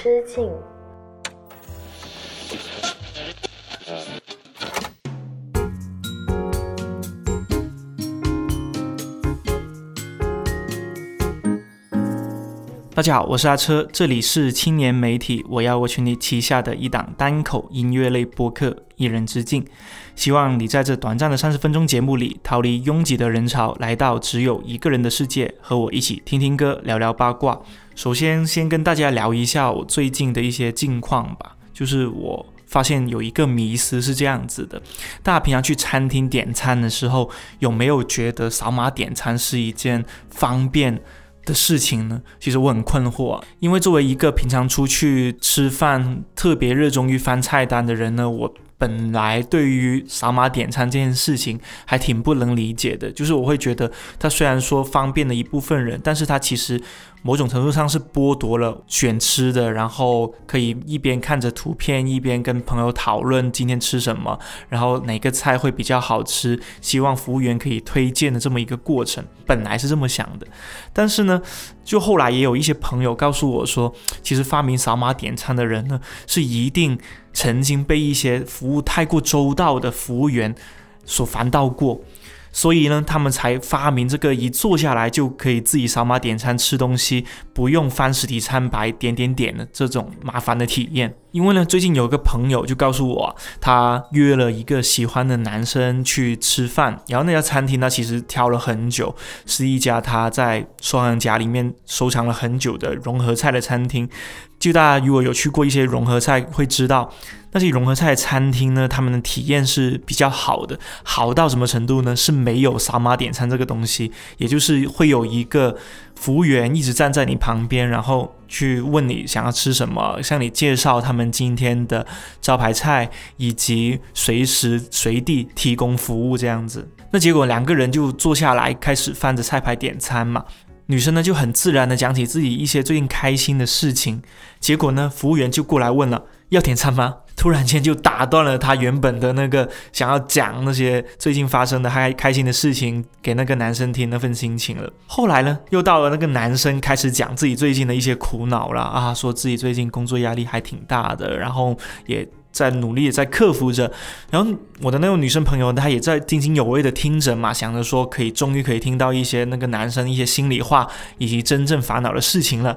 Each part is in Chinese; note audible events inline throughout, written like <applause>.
之境。大家好，我是阿车，这里是青年媒体我要我群你旗下的一档单口音乐类播客《一人之境》，希望你在这短暂的三十分钟节目里逃离拥挤的人潮，来到只有一个人的世界，和我一起听听歌，聊聊八卦。首先，先跟大家聊一下我最近的一些近况吧，就是我发现有一个迷思是这样子的：大家平常去餐厅点餐的时候，有没有觉得扫码点餐是一件方便？的事情呢，其实我很困惑啊，因为作为一个平常出去吃饭特别热衷于翻菜单的人呢，我本来对于扫码点餐这件事情还挺不能理解的，就是我会觉得它虽然说方便了一部分人，但是它其实。某种程度上是剥夺了选吃的，然后可以一边看着图片，一边跟朋友讨论今天吃什么，然后哪个菜会比较好吃，希望服务员可以推荐的这么一个过程。本来是这么想的，但是呢，就后来也有一些朋友告诉我说，其实发明扫码点餐的人呢，是一定曾经被一些服务太过周到的服务员所烦到过。所以呢，他们才发明这个一坐下来就可以自己扫码点餐吃东西，不用翻实体餐牌点点点的这种麻烦的体验。因为呢，最近有个朋友就告诉我，他约了一个喜欢的男生去吃饭，然后那家餐厅呢，其实挑了很久，是一家他在收藏夹里面收藏了很久的融合菜的餐厅。就大家如果有去过一些融合菜，会知道。那些融合菜餐厅呢，他们的体验是比较好的，好到什么程度呢？是没有扫码点餐这个东西，也就是会有一个服务员一直站在你旁边，然后去问你想要吃什么，向你介绍他们今天的招牌菜，以及随时随地提供服务这样子。那结果两个人就坐下来开始翻着菜牌点餐嘛，女生呢就很自然的讲起自己一些最近开心的事情，结果呢服务员就过来问了，要点餐吗？突然间就打断了他原本的那个想要讲那些最近发生的还开心的事情给那个男生听那份心情了。后来呢，又到了那个男生开始讲自己最近的一些苦恼了啊，说自己最近工作压力还挺大的，然后也在努力在克服着。然后我的那位女生朋友她也在津津有味的听着嘛，想着说可以终于可以听到一些那个男生一些心里话以及真正烦恼的事情了。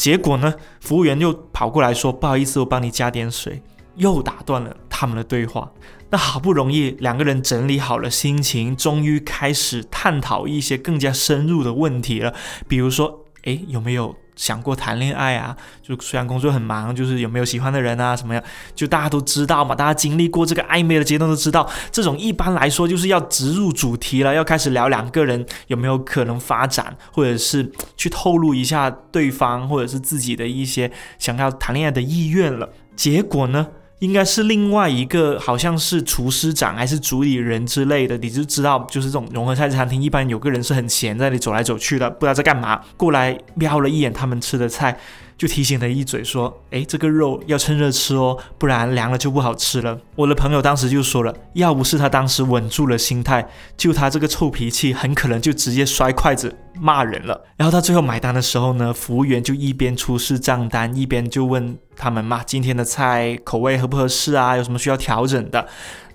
结果呢，服务员又跑过来说：“不好意思，我帮你加点水。”又打断了他们的对话。那好不容易两个人整理好了心情，终于开始探讨一些更加深入的问题了。比如说，诶，有没有想过谈恋爱啊？就虽然工作很忙，就是有没有喜欢的人啊？什么样？就大家都知道嘛，大家经历过这个暧昧的阶段都知道，这种一般来说就是要直入主题了，要开始聊两个人有没有可能发展，或者是去透露一下对方或者是自己的一些想要谈恋爱的意愿了。结果呢？应该是另外一个，好像是厨师长还是主理人之类的，你就知道，就是这种融合菜餐厅，一般有个人是很闲，在那里走来走去的，不知道在干嘛，过来瞄了一眼他们吃的菜。就提醒了一嘴，说：“哎，这个肉要趁热吃哦，不然凉了就不好吃了。”我的朋友当时就说了：“要不是他当时稳住了心态，就他这个臭脾气，很可能就直接摔筷子骂人了。”然后他最后买单的时候呢，服务员就一边出示账单，一边就问他们嘛：“今天的菜口味合不合适啊？有什么需要调整的？”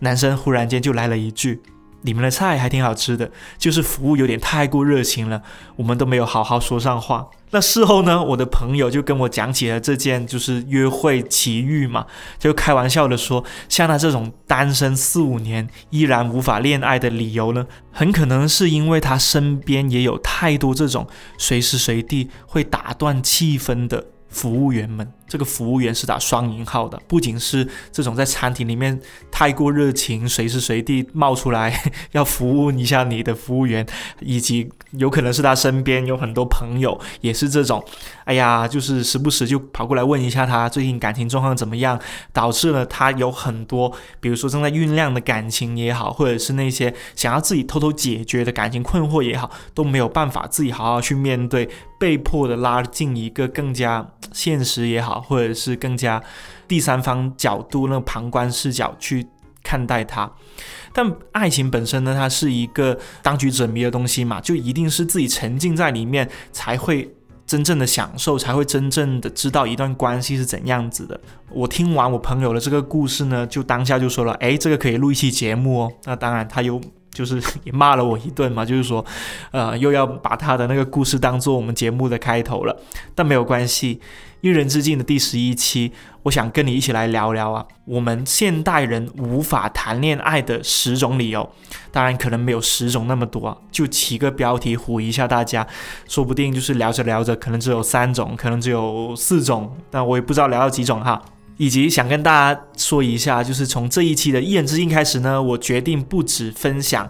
男生忽然间就来了一句。你们的菜还挺好吃的，就是服务有点太过热情了，我们都没有好好说上话。那事后呢，我的朋友就跟我讲起了这件就是约会奇遇嘛，就开玩笑的说，像他这种单身四五年依然无法恋爱的理由呢，很可能是因为他身边也有太多这种随时随地会打断气氛的服务员们。这个服务员是打双引号的，不仅是这种在餐厅里面太过热情，随时随地冒出来要服务一下你的服务员，以及有可能是他身边有很多朋友也是这种，哎呀，就是时不时就跑过来问一下他最近感情状况怎么样，导致了他有很多，比如说正在酝酿的感情也好，或者是那些想要自己偷偷解决的感情困惑也好，都没有办法自己好好去面对，被迫的拉进一个更加现实也好。或者是更加第三方角度，那个旁观视角去看待它。但爱情本身呢，它是一个当局者迷的东西嘛，就一定是自己沉浸在里面才会真正的享受，才会真正的知道一段关系是怎样子的。我听完我朋友的这个故事呢，就当下就说了，哎，这个可以录一期节目哦。那当然，他又就是 <laughs> 也骂了我一顿嘛，就是说，呃，又要把他的那个故事当做我们节目的开头了。但没有关系，一人之境的第十一期，我想跟你一起来聊聊啊，我们现代人无法谈恋爱的十种理由。当然，可能没有十种那么多，就起个标题唬一下大家，说不定就是聊着聊着，可能只有三种，可能只有四种，但我也不知道聊到几种哈。以及想跟大家说一下，就是从这一期的一人之境开始呢，我决定不止分享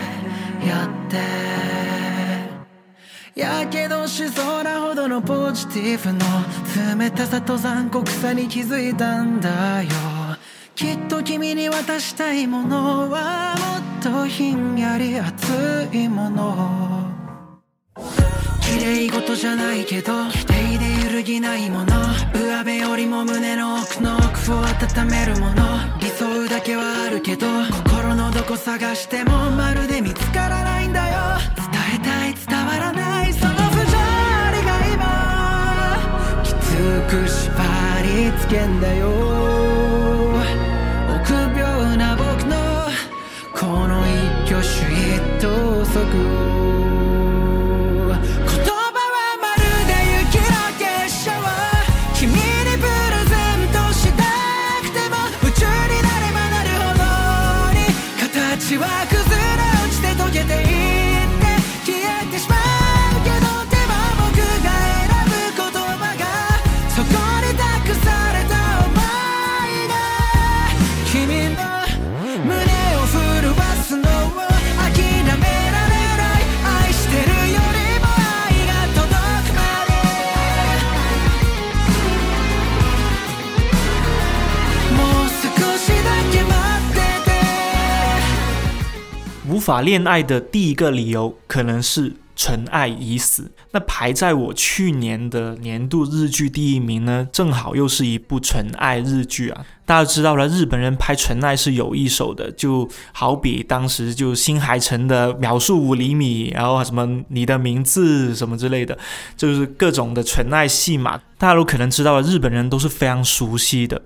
やけどしそうなほどのポジティブの冷たさと残酷さに気づいたんだよ。きっと君に渡したいものはもっとひんやり熱いもの。綺麗事じゃないけど否定で揺るぎないもの。上辺よりも胸の奥の奥を温めるもの。理想だけはあるけど心のどこ探してもまるで見つからないんだよ。伝えたい伝わらないその不条理が今きつく縛りつけんだよ。臆病な僕のこの一挙手一投足を。法恋爱的第一个理由可能是纯爱已死。那排在我去年的年度日剧第一名呢，正好又是一部纯爱日剧啊。大家知道了，日本人拍纯爱是有一手的，就好比当时就新海诚的秒速五厘米，然后什么你的名字什么之类的，就是各种的纯爱戏码，大家都可能知道了，日本人都是非常熟悉的。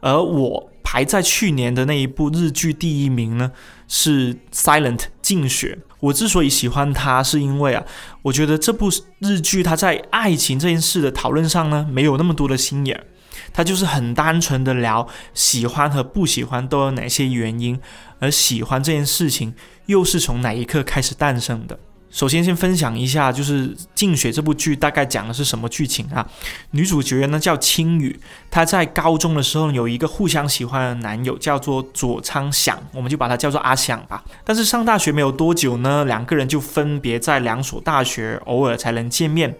而我排在去年的那一部日剧第一名呢？是《Silent》静雪。我之所以喜欢它，是因为啊，我觉得这部日剧它在爱情这件事的讨论上呢，没有那么多的心眼，它就是很单纯的聊喜欢和不喜欢都有哪些原因，而喜欢这件事情又是从哪一刻开始诞生的。首先，先分享一下，就是《静雪》这部剧大概讲的是什么剧情啊？女主角呢叫青羽，她在高中的时候有一个互相喜欢的男友，叫做佐仓响，我们就把他叫做阿响吧。但是上大学没有多久呢，两个人就分别在两所大学，偶尔才能见面。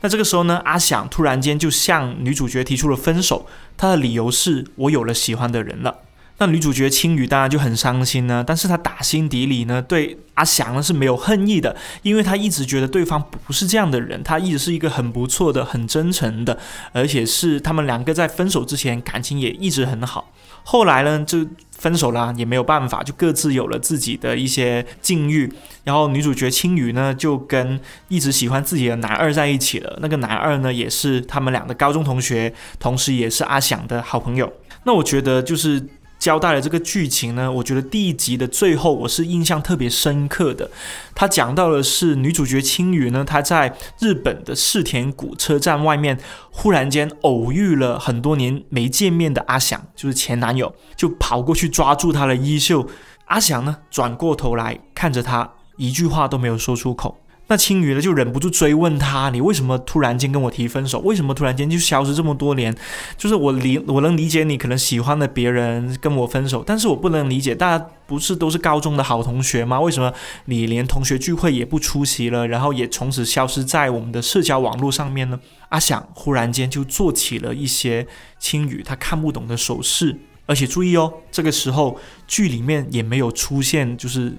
那这个时候呢，阿响突然间就向女主角提出了分手，他的理由是我有了喜欢的人了。那女主角青羽当然就很伤心呢，但是她打心底里呢对阿翔呢是没有恨意的，因为她一直觉得对方不是这样的人，他一直是一个很不错的、很真诚的，而且是他们两个在分手之前感情也一直很好。后来呢就分手了，也没有办法，就各自有了自己的一些境遇。然后女主角青羽呢就跟一直喜欢自己的男二在一起了，那个男二呢也是他们俩的高中同学，同时也是阿翔的好朋友。那我觉得就是。交代了这个剧情呢，我觉得第一集的最后我是印象特别深刻的。他讲到的是女主角青羽呢，她在日本的世田谷车站外面，忽然间偶遇了很多年没见面的阿翔，就是前男友，就跑过去抓住他的衣袖。阿翔呢，转过头来看着她，一句话都没有说出口。那青鱼呢就忍不住追问他：“你为什么突然间跟我提分手？为什么突然间就消失这么多年？就是我理我能理解你可能喜欢的别人跟我分手，但是我不能理解，大家不是都是高中的好同学吗？为什么你连同学聚会也不出席了，然后也从此消失在我们的社交网络上面呢？”阿想忽然间就做起了一些青语他看不懂的手势，而且注意哦，这个时候剧里面也没有出现就是。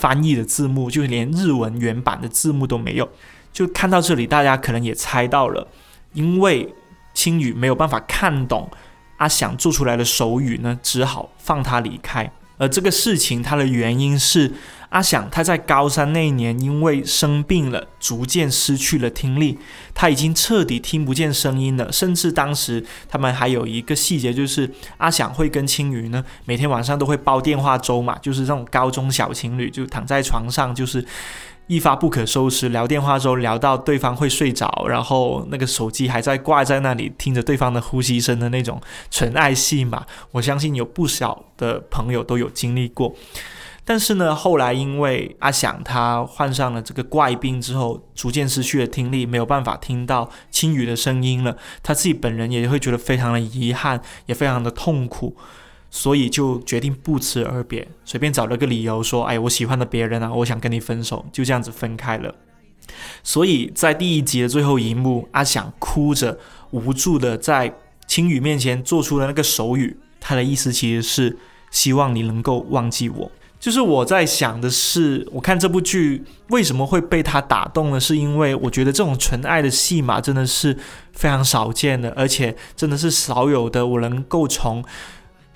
翻译的字幕就连日文原版的字幕都没有，就看到这里，大家可能也猜到了，因为青羽没有办法看懂阿想做出来的手语呢，只好放他离开。而这个事情它的原因是。阿想他在高三那一年因为生病了，逐渐失去了听力，他已经彻底听不见声音了。甚至当时他们还有一个细节，就是阿想会跟青鱼呢，每天晚上都会煲电话粥嘛，就是那种高中小情侣就躺在床上，就是一发不可收拾，聊电话粥聊到对方会睡着，然后那个手机还在挂在那里，听着对方的呼吸声的那种纯爱戏嘛。我相信有不少的朋友都有经历过。但是呢，后来因为阿想他患上了这个怪病之后，逐渐失去了听力，没有办法听到青雨的声音了。他自己本人也会觉得非常的遗憾，也非常的痛苦，所以就决定不辞而别，随便找了个理由说：“哎，我喜欢的别人啊，我想跟你分手。”就这样子分开了。所以在第一集的最后一幕，阿想哭着无助的在青雨面前做出了那个手语，他的意思其实是希望你能够忘记我。就是我在想的是，我看这部剧为什么会被他打动呢？是因为我觉得这种纯爱的戏码真的是非常少见的，而且真的是少有的。我能够从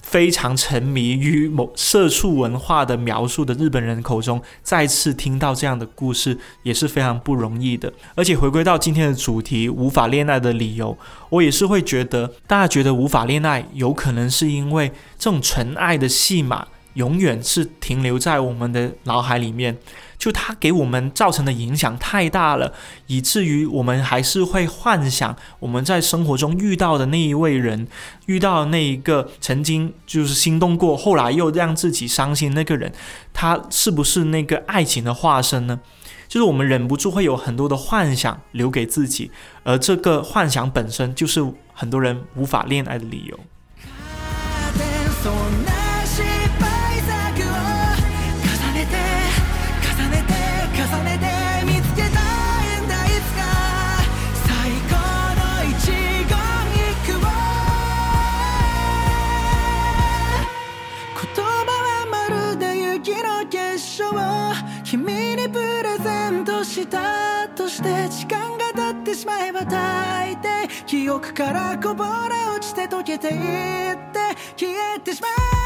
非常沉迷于某社畜文化的描述的日本人口中再次听到这样的故事，也是非常不容易的。而且回归到今天的主题，无法恋爱的理由，我也是会觉得，大家觉得无法恋爱，有可能是因为这种纯爱的戏码。永远是停留在我们的脑海里面，就它给我们造成的影响太大了，以至于我们还是会幻想我们在生活中遇到的那一位人，遇到那一个曾经就是心动过，后来又让自己伤心那个人，他是不是那个爱情的化身呢？就是我们忍不住会有很多的幻想留给自己，而这个幻想本身就是很多人无法恋爱的理由。たとして時間が経ってしまえば大抵記憶からこぼれ落ちて溶けていって消えてしまう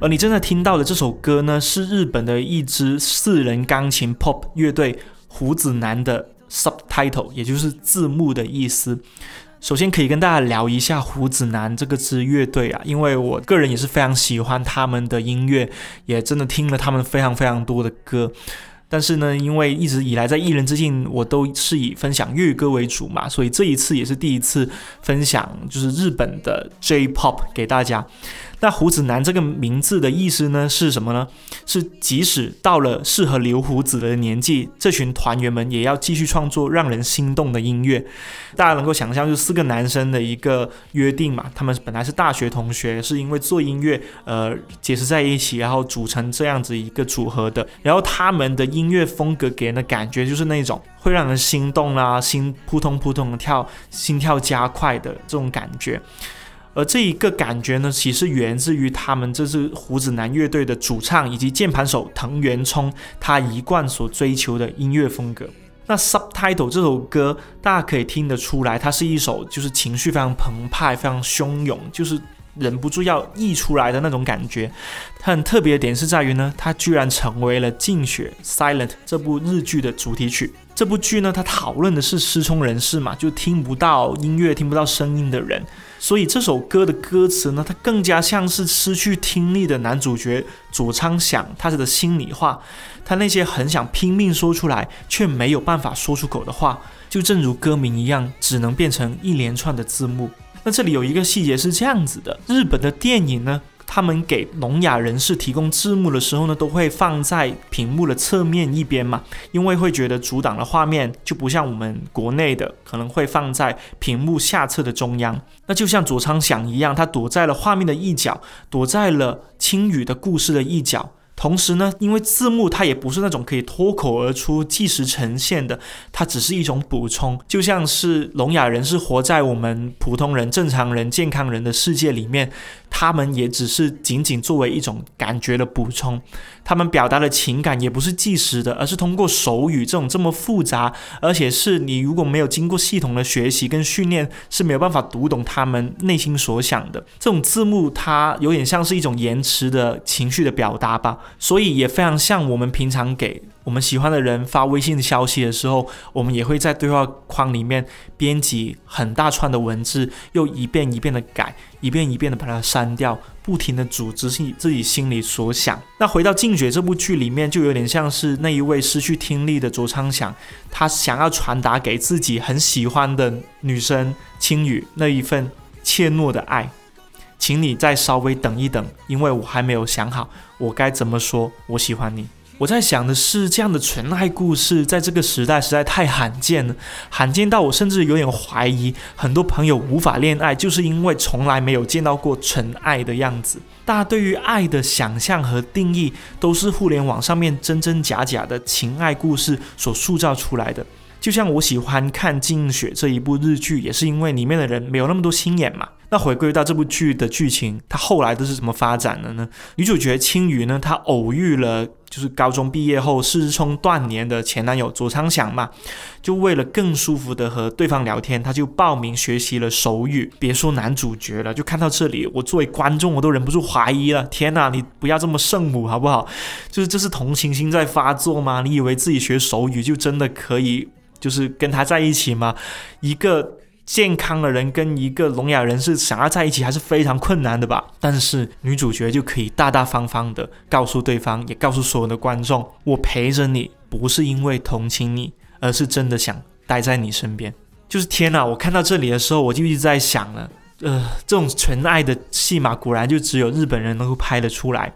而你正在听到的这首歌呢，是日本的一支四人钢琴 pop 乐队胡子男的 subtitle，也就是字幕的意思。首先可以跟大家聊一下胡子男这个支乐队啊，因为我个人也是非常喜欢他们的音乐，也真的听了他们非常非常多的歌。但是呢，因为一直以来在艺人之境，我都是以分享粤语歌为主嘛，所以这一次也是第一次分享就是日本的 J-pop 给大家。那胡子男这个名字的意思呢是什么呢？是即使到了适合留胡子的年纪，这群团员们也要继续创作让人心动的音乐。大家能够想象，就四个男生的一个约定嘛，他们本来是大学同学，是因为做音乐呃结识在一起，然后组成这样子一个组合的。然后他们的音乐风格给人的感觉就是那种会让人心动啦，心扑通扑通的跳，心跳加快的这种感觉。而这一个感觉呢，其实源自于他们这支胡子男乐队的主唱以及键盘手藤原聪，他一贯所追求的音乐风格。那 Subtitle 这首歌，大家可以听得出来，它是一首就是情绪非常澎湃、非常汹涌，就是忍不住要溢出来的那种感觉。它很特别的点是在于呢，它居然成为了《静雪》Silent 这部日剧的主题曲。这部剧呢，它讨论的是失聪人士嘛，就听不到音乐、听不到声音的人。所以这首歌的歌词呢，它更加像是失去听力的男主角佐仓想他的心里话，他那些很想拼命说出来却没有办法说出口的话，就正如歌名一样，只能变成一连串的字幕。那这里有一个细节是这样子的：日本的电影呢。他们给聋哑人士提供字幕的时候呢，都会放在屏幕的侧面一边嘛，因为会觉得阻挡了画面，就不像我们国内的可能会放在屏幕下侧的中央。那就像佐仓响一样，他躲在了画面的一角，躲在了青雨的故事的一角。同时呢，因为字幕它也不是那种可以脱口而出、即时呈现的，它只是一种补充，就像是聋哑人是活在我们普通人、正常人、健康人的世界里面，他们也只是仅仅作为一种感觉的补充。他们表达的情感也不是即时的，而是通过手语这种这么复杂，而且是你如果没有经过系统的学习跟训练，是没有办法读懂他们内心所想的。这种字幕它有点像是一种延迟的情绪的表达吧，所以也非常像我们平常给。我们喜欢的人发微信消息的时候，我们也会在对话框里面编辑很大串的文字，又一遍一遍的改，一遍一遍的把它删掉，不停的组织自己心里所想。那回到《静雪》这部剧里面，就有点像是那一位失去听力的卓昌祥，他想要传达给自己很喜欢的女生青雨那一份怯懦的爱，请你再稍微等一等，因为我还没有想好我该怎么说我喜欢你。我在想的是，这样的纯爱故事在这个时代实在太罕见了，罕见到我甚至有点怀疑，很多朋友无法恋爱，就是因为从来没有见到过纯爱的样子。大家对于爱的想象和定义，都是互联网上面真真假假的情爱故事所塑造出来的。就像我喜欢看《静雪》这一部日剧，也是因为里面的人没有那么多心眼嘛。那回归到这部剧的剧情，它后来都是怎么发展的呢？女主角青鱼呢，她偶遇了就是高中毕业后失聪断年的前男友佐仓响嘛，就为了更舒服的和对方聊天，他就报名学习了手语。别说男主角了，就看到这里，我作为观众我都忍不住怀疑了：天哪，你不要这么圣母好不好？就是这是同情心在发作吗？你以为自己学手语就真的可以就是跟他在一起吗？一个。健康的人跟一个聋哑人是想要在一起还是非常困难的吧？但是女主角就可以大大方方的告诉对方，也告诉所有的观众：我陪着你，不是因为同情你，而是真的想待在你身边。就是天哪！我看到这里的时候，我就一直在想了，呃，这种纯爱的戏码，果然就只有日本人能够拍得出来。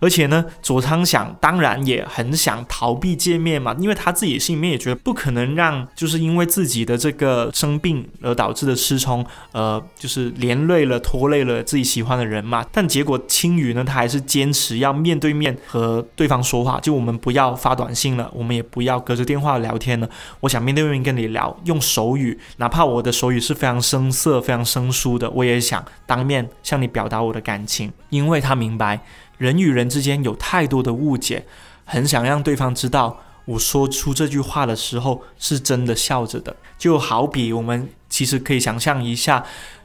而且呢，佐仓想当然也很想逃避见面嘛，因为他自己心里面也觉得不可能让就是因为自己的这个生病而导致的失聪，呃，就是连累了拖累了自己喜欢的人嘛。但结果青羽呢，他还是坚持要面对面和对方说话，就我们不要发短信了，我们也不要隔着电话聊天了，我想面对面跟你聊，用手语，哪怕我的手语是非常生涩、非常生疏的，我也想当面向你表达我的感情，因为他明白。人与人之间有太多的误解，很想让对方知道，我说出这句话的时候是真的笑着的。就好比我们其实可以想象一下，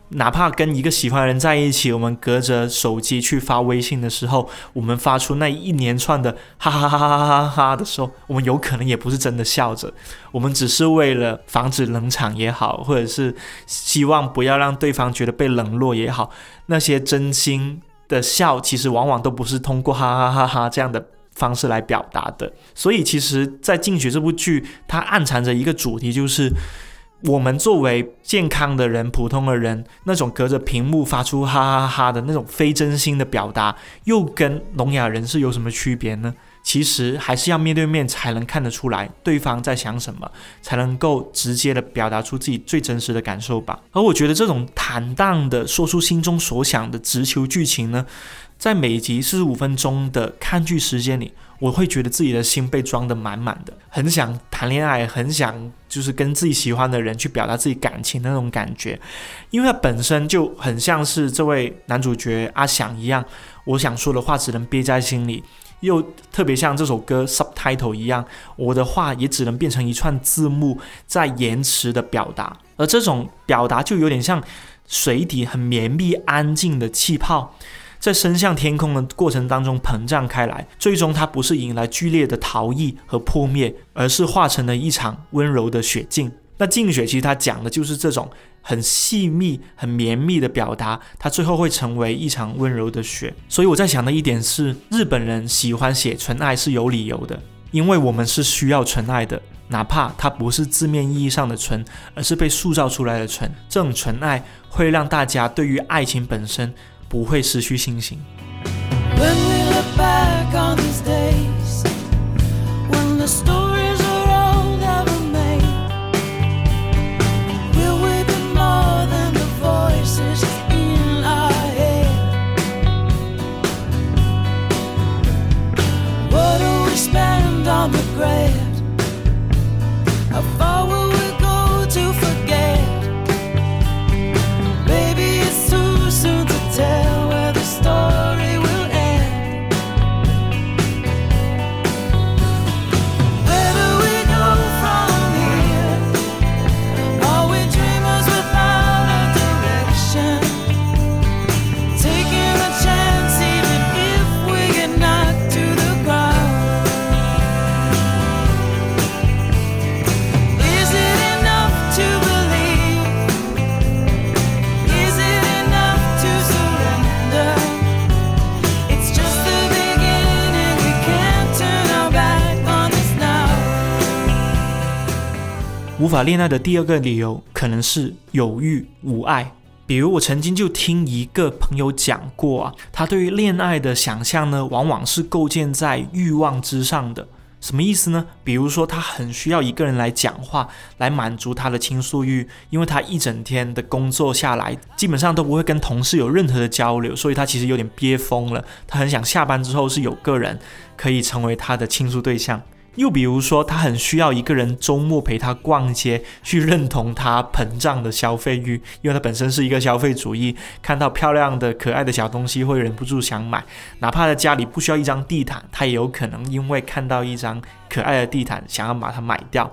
哪怕跟一个喜欢的人在一起，我们隔着手机去发微信的时候，我们发出那一连串的哈哈哈哈哈哈哈的时候，我们有可能也不是真的笑着，我们只是为了防止冷场也好，或者是希望不要让对方觉得被冷落也好，那些真心。的笑其实往往都不是通过哈哈哈哈这样的方式来表达的，所以其实，在《进学》这部剧，它暗藏着一个主题，就是我们作为健康的人、普通的人，那种隔着屏幕发出哈哈哈的那种非真心的表达，又跟聋哑人士有什么区别呢？其实还是要面对面才能看得出来对方在想什么，才能够直接的表达出自己最真实的感受吧。而我觉得这种坦荡的说出心中所想的直球剧情呢，在每集四十五分钟的看剧时间里，我会觉得自己的心被装得满满的，很想谈恋爱，很想就是跟自己喜欢的人去表达自己感情的那种感觉，因为它本身就很像是这位男主角阿翔一样，我想说的话只能憋在心里。又特别像这首歌 subtitle 一样，我的话也只能变成一串字幕，在延迟的表达，而这种表达就有点像水底很绵密安静的气泡，在升向天空的过程当中膨胀开来，最终它不是引来剧烈的逃逸和破灭，而是化成了一场温柔的雪境。那静雪其实它讲的就是这种。很细密、很绵密的表达，它最后会成为一场温柔的雪。所以我在想的一点是，日本人喜欢写纯爱是有理由的，因为我们是需要纯爱的，哪怕它不是字面意义上的纯，而是被塑造出来的纯。这种纯爱会让大家对于爱情本身不会失去信心。无法恋爱的第二个理由，可能是有欲无爱。比如，我曾经就听一个朋友讲过啊，他对于恋爱的想象呢，往往是构建在欲望之上的。什么意思呢？比如说，他很需要一个人来讲话，来满足他的倾诉欲，因为他一整天的工作下来，基本上都不会跟同事有任何的交流，所以他其实有点憋疯了。他很想下班之后是有个人可以成为他的倾诉对象。又比如说，他很需要一个人周末陪他逛街，去认同他膨胀的消费欲，因为他本身是一个消费主义，看到漂亮的、可爱的小东西会忍不住想买，哪怕在家里不需要一张地毯，他也有可能因为看到一张可爱的地毯想要把它买掉。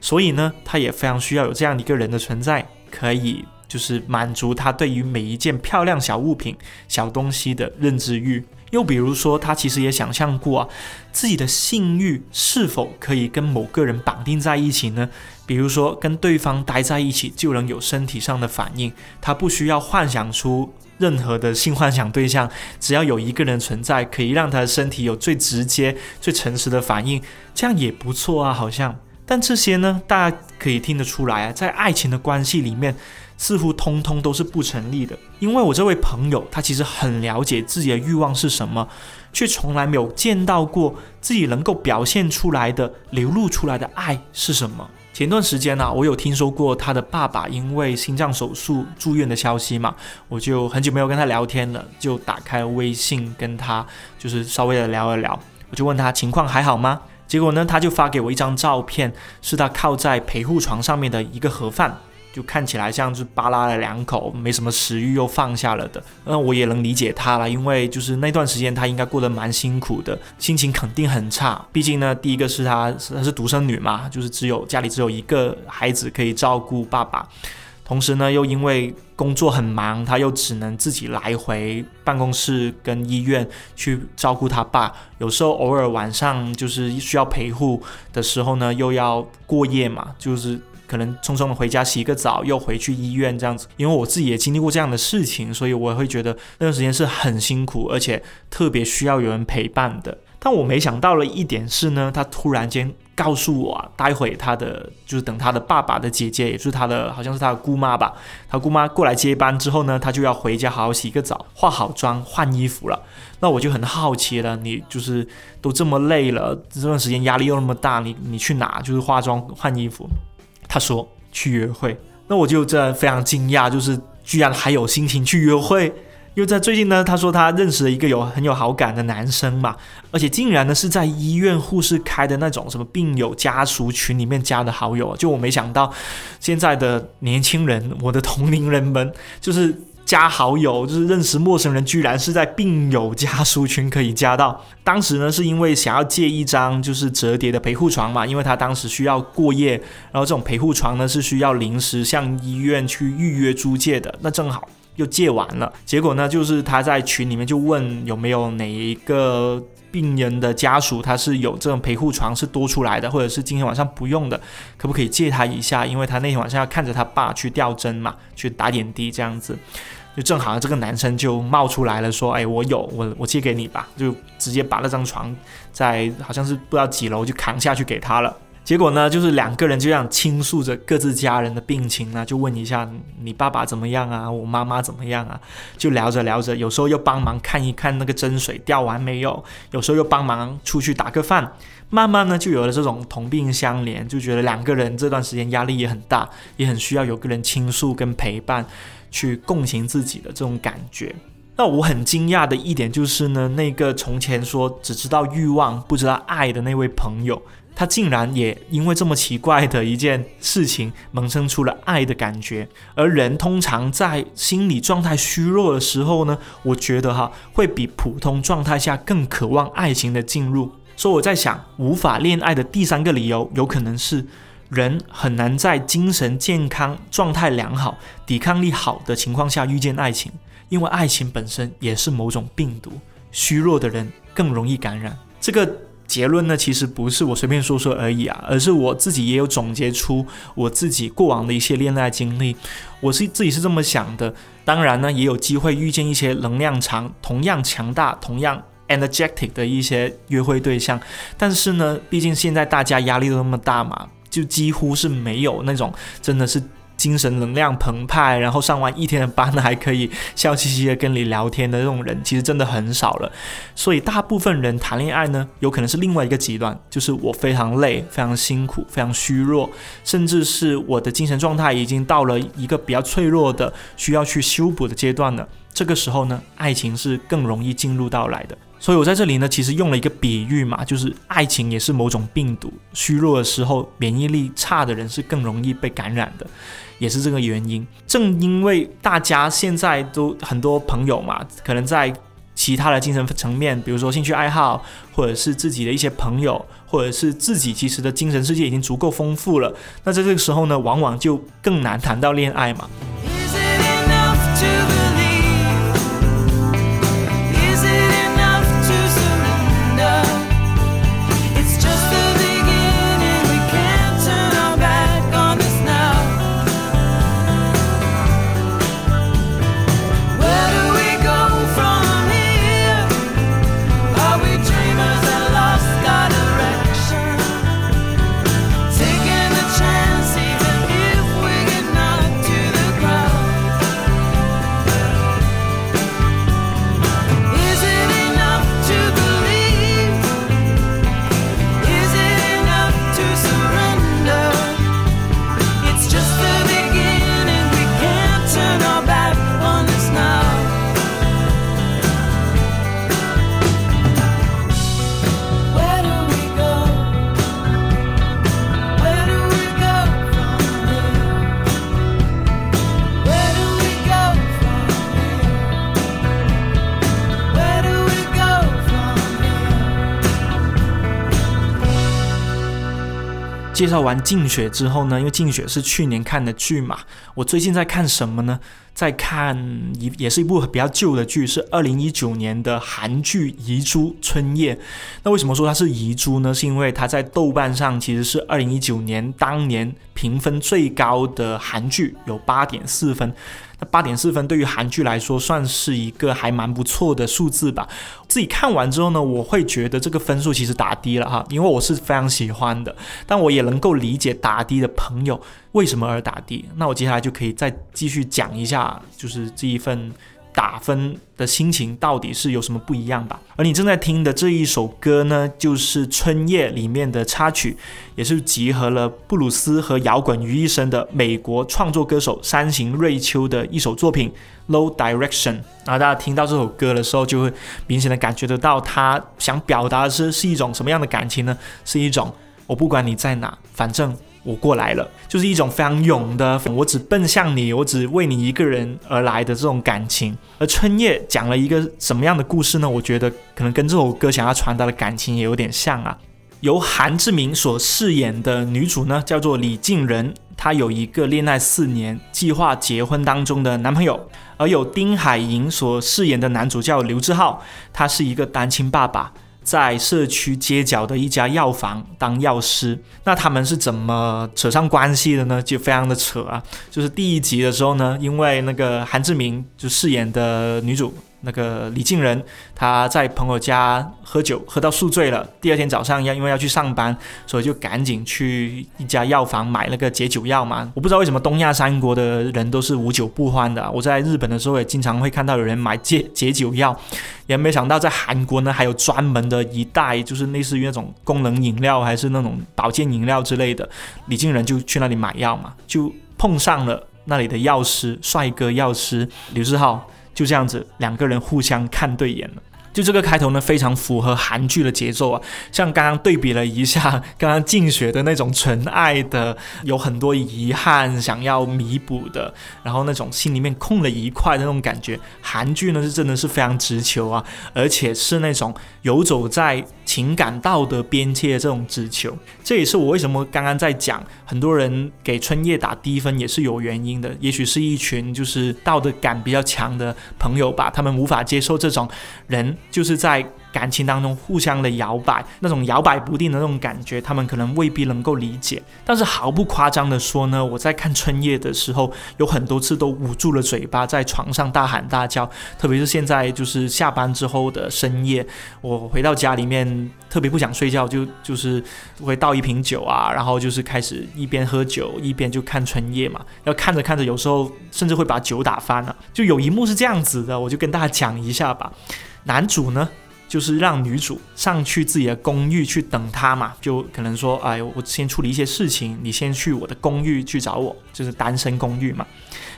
所以呢，他也非常需要有这样一个人的存在，可以就是满足他对于每一件漂亮小物品、小东西的认知欲。又比如说，他其实也想象过啊，自己的性欲是否可以跟某个人绑定在一起呢？比如说，跟对方待在一起就能有身体上的反应，他不需要幻想出任何的性幻想对象，只要有一个人存在，可以让他的身体有最直接、最诚实的反应，这样也不错啊，好像。但这些呢，大家可以听得出来啊，在爱情的关系里面。似乎通通都是不成立的，因为我这位朋友他其实很了解自己的欲望是什么，却从来没有见到过自己能够表现出来的、流露出来的爱是什么。前段时间呢，我有听说过他的爸爸因为心脏手术住院的消息嘛，我就很久没有跟他聊天了，就打开微信跟他就是稍微的聊一聊，我就问他情况还好吗？结果呢，他就发给我一张照片，是他靠在陪护床上面的一个盒饭。就看起来像是扒拉了两口，没什么食欲又放下了的。那我也能理解他了，因为就是那段时间他应该过得蛮辛苦的，心情肯定很差。毕竟呢，第一个是她她是独生女嘛，就是只有家里只有一个孩子可以照顾爸爸，同时呢又因为工作很忙，他又只能自己来回办公室跟医院去照顾他爸。有时候偶尔晚上就是需要陪护的时候呢，又要过夜嘛，就是。可能匆匆的回家洗个澡，又回去医院这样子。因为我自己也经历过这样的事情，所以我会觉得那段时间是很辛苦，而且特别需要有人陪伴的。但我没想到的一点是呢，他突然间。告诉我啊，待会他的就是等他的爸爸的姐姐，也就是他的好像是他的姑妈吧，他姑妈过来接班之后呢，他就要回家好好洗个澡，化好妆，换衣服了。那我就很好奇了，你就是都这么累了，这段时间压力又那么大，你你去哪？就是化妆换衣服？他说去约会。那我就这非常惊讶，就是居然还有心情去约会。因为在最近呢，他说他认识了一个有很有好感的男生嘛，而且竟然呢是在医院护士开的那种什么病友家属群里面加的好友。就我没想到，现在的年轻人，我的同龄人们，就是加好友，就是认识陌生人，居然是在病友家属群可以加到。当时呢是因为想要借一张就是折叠的陪护床嘛，因为他当时需要过夜，然后这种陪护床呢是需要临时向医院去预约租借的，那正好。又借完了，结果呢，就是他在群里面就问有没有哪一个病人的家属，他是有这种陪护床是多出来的，或者是今天晚上不用的，可不可以借他一下？因为他那天晚上要看着他爸去吊针嘛，去打点滴这样子，就正好这个男生就冒出来了，说：“哎，我有，我我借给你吧。”就直接把那张床在好像是不知道几楼就扛下去给他了。结果呢，就是两个人就这样倾诉着各自家人的病情呢，就问一下你爸爸怎么样啊，我妈妈怎么样啊，就聊着聊着，有时候又帮忙看一看那个针水掉完没有，有时候又帮忙出去打个饭，慢慢呢就有了这种同病相怜，就觉得两个人这段时间压力也很大，也很需要有个人倾诉跟陪伴，去共情自己的这种感觉。那我很惊讶的一点就是呢，那个从前说只知道欲望不知道爱的那位朋友。他竟然也因为这么奇怪的一件事情萌生出了爱的感觉，而人通常在心理状态虚弱的时候呢，我觉得哈会比普通状态下更渴望爱情的进入。所以我在想，无法恋爱的第三个理由，有可能是人很难在精神健康、状态良好、抵抗力好的情况下遇见爱情，因为爱情本身也是某种病毒，虚弱的人更容易感染这个。结论呢，其实不是我随便说说而已啊，而是我自己也有总结出我自己过往的一些恋爱经历。我是自己是这么想的，当然呢，也有机会遇见一些能量场同样强大、同样 energetic 的一些约会对象。但是呢，毕竟现在大家压力都那么大嘛，就几乎是没有那种真的是。精神能量澎湃，然后上完一天的班还可以笑嘻嘻的跟你聊天的这种人，其实真的很少了。所以大部分人谈恋爱呢，有可能是另外一个极端，就是我非常累、非常辛苦、非常虚弱，甚至是我的精神状态已经到了一个比较脆弱的、需要去修补的阶段了。这个时候呢，爱情是更容易进入到来的。所以我在这里呢，其实用了一个比喻嘛，就是爱情也是某种病毒，虚弱的时候，免疫力差的人是更容易被感染的。也是这个原因，正因为大家现在都很多朋友嘛，可能在其他的精神层面，比如说兴趣爱好，或者是自己的一些朋友，或者是自己其实的精神世界已经足够丰富了，那在这个时候呢，往往就更难谈到恋爱嘛。介绍完《静雪》之后呢，因为《静雪》是去年看的剧嘛，我最近在看什么呢？在看一也是一部比较旧的剧，是二零一九年的韩剧《遗珠春夜》。那为什么说它是遗珠呢？是因为它在豆瓣上其实是二零一九年当年评分最高的韩剧，有八点四分。八点四分对于韩剧来说算是一个还蛮不错的数字吧。自己看完之后呢，我会觉得这个分数其实打低了哈，因为我是非常喜欢的，但我也能够理解打低的朋友为什么而打低。那我接下来就可以再继续讲一下，就是这一份。打分的心情到底是有什么不一样吧？而你正在听的这一首歌呢，就是《春夜》里面的插曲，也是集合了布鲁斯和摇滚于一身的美国创作歌手山形瑞秋的一首作品《Low Direction》。然后大家听到这首歌的时候，就会明显的感觉得到他想表达的是是一种什么样的感情呢？是一种我不管你在哪，反正。我过来了，就是一种非常勇的，我只奔向你，我只为你一个人而来的这种感情。而春夜讲了一个什么样的故事呢？我觉得可能跟这首歌想要传达的感情也有点像啊。由韩志明所饰演的女主呢，叫做李静仁，她有一个恋爱四年、计划结婚当中的男朋友；而有丁海寅所饰演的男主叫刘志浩，他是一个单亲爸爸。在社区街角的一家药房当药师，那他们是怎么扯上关系的呢？就非常的扯啊！就是第一集的时候呢，因为那个韩志明就饰演的女主。那个李静仁，他在朋友家喝酒，喝到宿醉了。第二天早上要因为要去上班，所以就赶紧去一家药房买那个解酒药嘛。我不知道为什么东亚三国的人都是无酒不欢的。我在日本的时候也经常会看到有人买解解酒药，也没想到在韩国呢还有专门的一袋，就是类似于那种功能饮料还是那种保健饮料之类的。李静仁就去那里买药嘛，就碰上了那里的药师，帅哥药师刘志浩。就这样子，两个人互相看对眼了。就这个开头呢，非常符合韩剧的节奏啊。像刚刚对比了一下，<laughs> 刚刚静雪的那种纯爱的，有很多遗憾想要弥补的，然后那种心里面空了一块的那种感觉。韩剧呢是真的是非常直球啊，而且是那种游走在。情感道德边界的这种直球，这也是我为什么刚刚在讲，很多人给春夜打低分也是有原因的。也许是一群就是道德感比较强的朋友吧，他们无法接受这种人就是在。感情当中互相的摇摆，那种摇摆不定的那种感觉，他们可能未必能够理解。但是毫不夸张的说呢，我在看春夜的时候，有很多次都捂住了嘴巴，在床上大喊大叫。特别是现在就是下班之后的深夜，我回到家里面特别不想睡觉，就就是会倒一瓶酒啊，然后就是开始一边喝酒一边就看春夜嘛。要看着看着，有时候甚至会把酒打翻了。就有一幕是这样子的，我就跟大家讲一下吧。男主呢？就是让女主上去自己的公寓去等他嘛，就可能说，哎，我先处理一些事情，你先去我的公寓去找我，就是单身公寓嘛，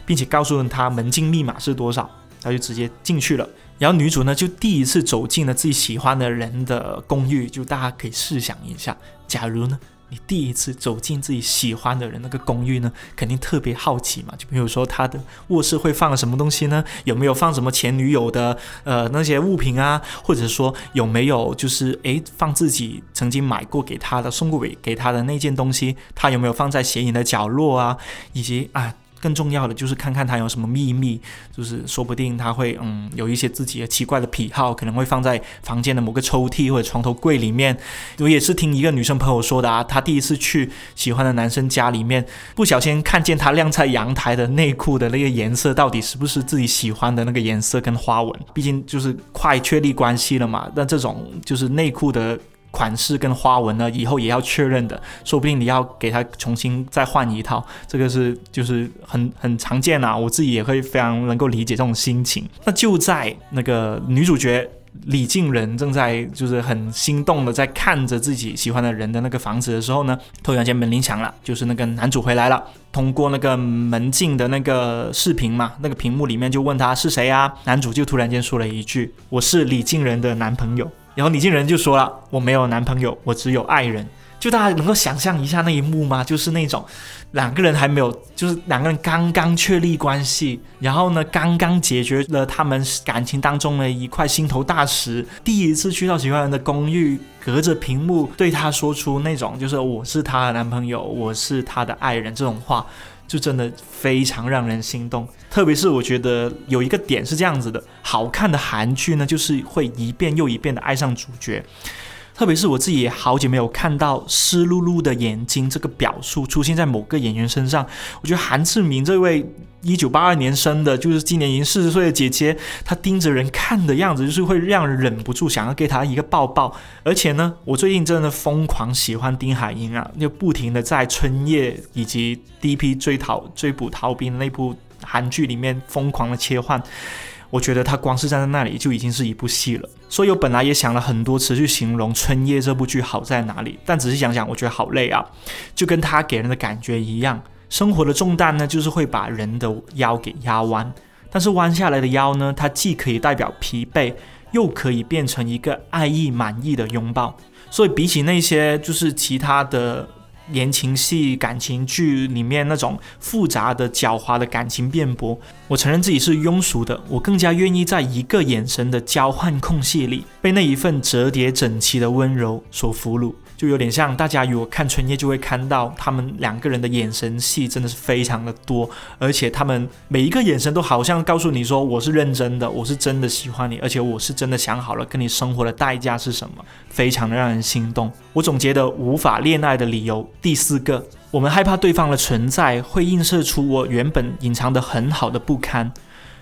并且告诉他门禁密码是多少，他就直接进去了。然后女主呢，就第一次走进了自己喜欢的人的公寓，就大家可以试想一下，假如呢？你第一次走进自己喜欢的人那个公寓呢，肯定特别好奇嘛。就比如说他的卧室会放了什么东西呢？有没有放什么前女友的呃那些物品啊？或者说有没有就是诶放自己曾经买过给他的送过给给他的那件东西？他有没有放在显眼的角落啊？以及啊。更重要的就是看看他有什么秘密，就是说不定他会嗯有一些自己的奇怪的癖好，可能会放在房间的某个抽屉或者床头柜里面。我也是听一个女生朋友说的啊，她第一次去喜欢的男生家里面，不小心看见他晾在阳台的内裤的那个颜色到底是不是自己喜欢的那个颜色跟花纹，毕竟就是快确立关系了嘛。那这种就是内裤的。款式跟花纹呢，以后也要确认的，说不定你要给他重新再换一套，这个是就是很很常见啊，我自己也会非常能够理解这种心情。那就在那个女主角李静仁正在就是很心动的在看着自己喜欢的人的那个房子的时候呢，突然间门铃响了，就是那个男主回来了，通过那个门禁的那个视频嘛，那个屏幕里面就问他是谁啊，男主就突然间说了一句：“我是李静仁的男朋友。”然后李静仁就说了：“我没有男朋友，我只有爱人。”就大家能够想象一下那一幕吗？就是那种两个人还没有，就是两个人刚刚确立关系，然后呢，刚刚解决了他们感情当中的一块心头大石，第一次去到喜欢人的公寓，隔着屏幕对他说出那种就是“我是他的男朋友，我是他的爱人”这种话。就真的非常让人心动。特别是我觉得有一个点是这样子的，好看的韩剧呢，就是会一遍又一遍的爱上主角。特别是我自己好久没有看到湿漉漉的眼睛这个表述出现在某个演员身上。我觉得韩志明这位一九八二年生的，就是今年已经四十岁的姐姐，她盯着人看的样子，就是会让人忍不住想要给她一个抱抱。而且呢，我最近真的疯狂喜欢丁海英啊，就不停的在《春夜》以及《第一批追逃追捕逃兵》那部韩剧里面疯狂的切换。我觉得他光是站在那里就已经是一部戏了，所以我本来也想了很多词去形容《春夜》这部剧好在哪里，但仔细想想，我觉得好累啊，就跟他给人的感觉一样，生活的重担呢，就是会把人的腰给压弯，但是弯下来的腰呢，它既可以代表疲惫，又可以变成一个爱意满意的拥抱，所以比起那些就是其他的。言情戏、感情剧里面那种复杂的、狡猾的感情辩驳，我承认自己是庸俗的。我更加愿意在一个眼神的交换空隙里，被那一份折叠整齐的温柔所俘虏。就有点像大家如果看春夜，就会看到他们两个人的眼神戏真的是非常的多，而且他们每一个眼神都好像告诉你说我是认真的，我是真的喜欢你，而且我是真的想好了跟你生活的代价是什么，非常的让人心动。我总结的无法恋爱的理由第四个，我们害怕对方的存在会映射出我原本隐藏的很好的不堪。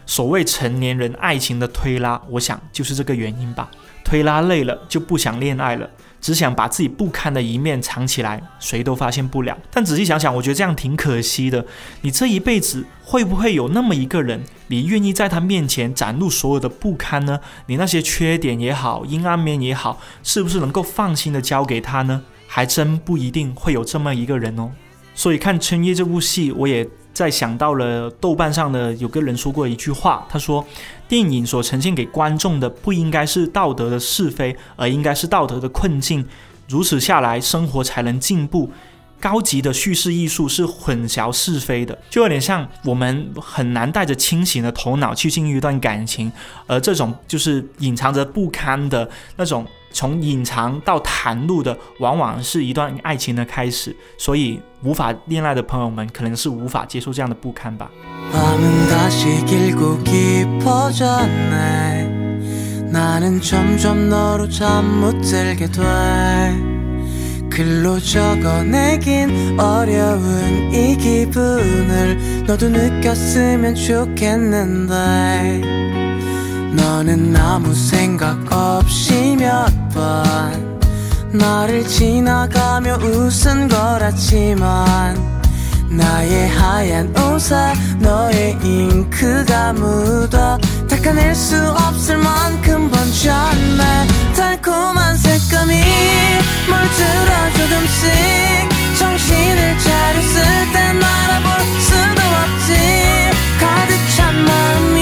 所谓成年人爱情的推拉，我想就是这个原因吧。推拉累了就不想恋爱了。只想把自己不堪的一面藏起来，谁都发现不了。但仔细想想，我觉得这样挺可惜的。你这一辈子会不会有那么一个人，你愿意在他面前展露所有的不堪呢？你那些缺点也好，阴暗面也好，是不是能够放心的交给他呢？还真不一定会有这么一个人哦。所以看《春夜》这部戏，我也。在想到了豆瓣上的有个人说过一句话，他说：“电影所呈现给观众的不应该是道德的是非，而应该是道德的困境。如此下来，生活才能进步。高级的叙事艺术是混淆是非的，就有点像我们很难带着清醒的头脑去进入一段感情，而这种就是隐藏着不堪的那种。”从隐藏到袒露的，往往是一段爱情的开始，所以无法恋爱的朋友们，可能是无法接受这样的不堪吧。 너는 아무 생각 없이 몇번나를지나가며 웃은걸았지만 나의 하얀 옷에 너의 잉크가 묻어 닦아낼 수 없을 만큼 번졌네 달콤한 색감이 물들어 조금씩 정신을 차렸을 땐 알아볼 수도 없지 가득 찬 마음이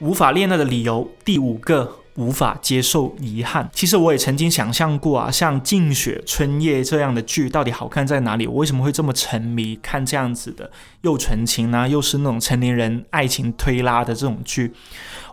无法恋爱的理由第五个，无法接受遗憾。其实我也曾经想象过啊，像《静雪》《春夜》这样的剧到底好看在哪里？我为什么会这么沉迷看这样子的又纯情呢，又是那种成年人爱情推拉的这种剧？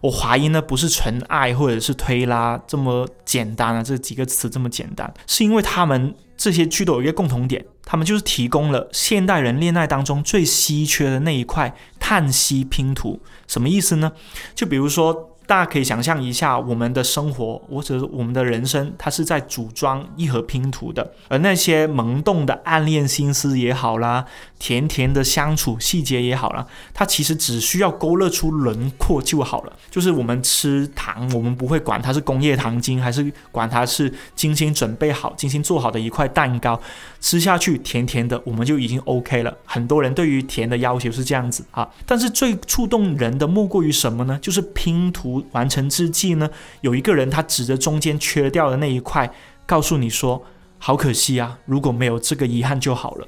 我怀疑呢，不是纯爱或者是推拉这么简单啊，这几个词这么简单，是因为他们这些剧都有一个共同点，他们就是提供了现代人恋爱当中最稀缺的那一块叹息拼图。什么意思呢？就比如说。大家可以想象一下，我们的生活或者我们的人生，它是在组装一盒拼图的。而那些萌动的暗恋心思也好啦，甜甜的相处细节也好啦，它其实只需要勾勒出轮廓就好了。就是我们吃糖，我们不会管它是工业糖精，还是管它是精心准备好、精心做好的一块蛋糕，吃下去甜甜的，我们就已经 OK 了。很多人对于甜的要求是这样子啊，但是最触动人的莫过于什么呢？就是拼图。完成之际呢，有一个人他指着中间缺掉的那一块，告诉你说：“好可惜啊，如果没有这个遗憾就好了。”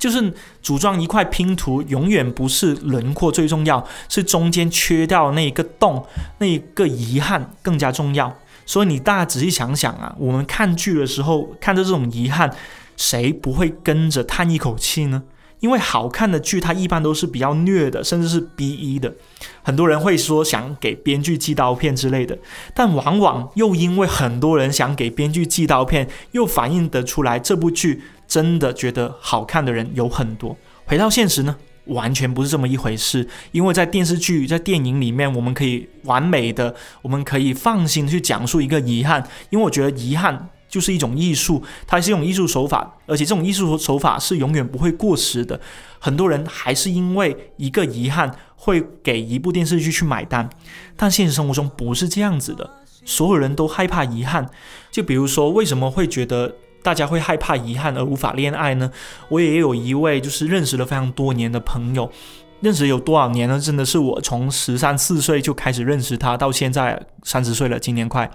就是组装一块拼图，永远不是轮廓最重要，是中间缺掉那一个洞，那一个遗憾更加重要。所以你大家仔细想想啊，我们看剧的时候看着这种遗憾，谁不会跟着叹一口气呢？因为好看的剧它一般都是比较虐的，甚至是 B 一的。很多人会说想给编剧寄刀片之类的，但往往又因为很多人想给编剧寄刀片，又反映得出来这部剧真的觉得好看的人有很多。回到现实呢？完全不是这么一回事，因为在电视剧、在电影里面，我们可以完美的，我们可以放心去讲述一个遗憾，因为我觉得遗憾就是一种艺术，它是一种艺术手法，而且这种艺术手法是永远不会过时的。很多人还是因为一个遗憾会给一部电视剧去买单，但现实生活中不是这样子的，所有人都害怕遗憾。就比如说，为什么会觉得？大家会害怕遗憾而无法恋爱呢？我也有一位就是认识了非常多年的朋友，认识有多少年呢？真的是我从十三四岁就开始认识他，到现在三十岁了，今年快。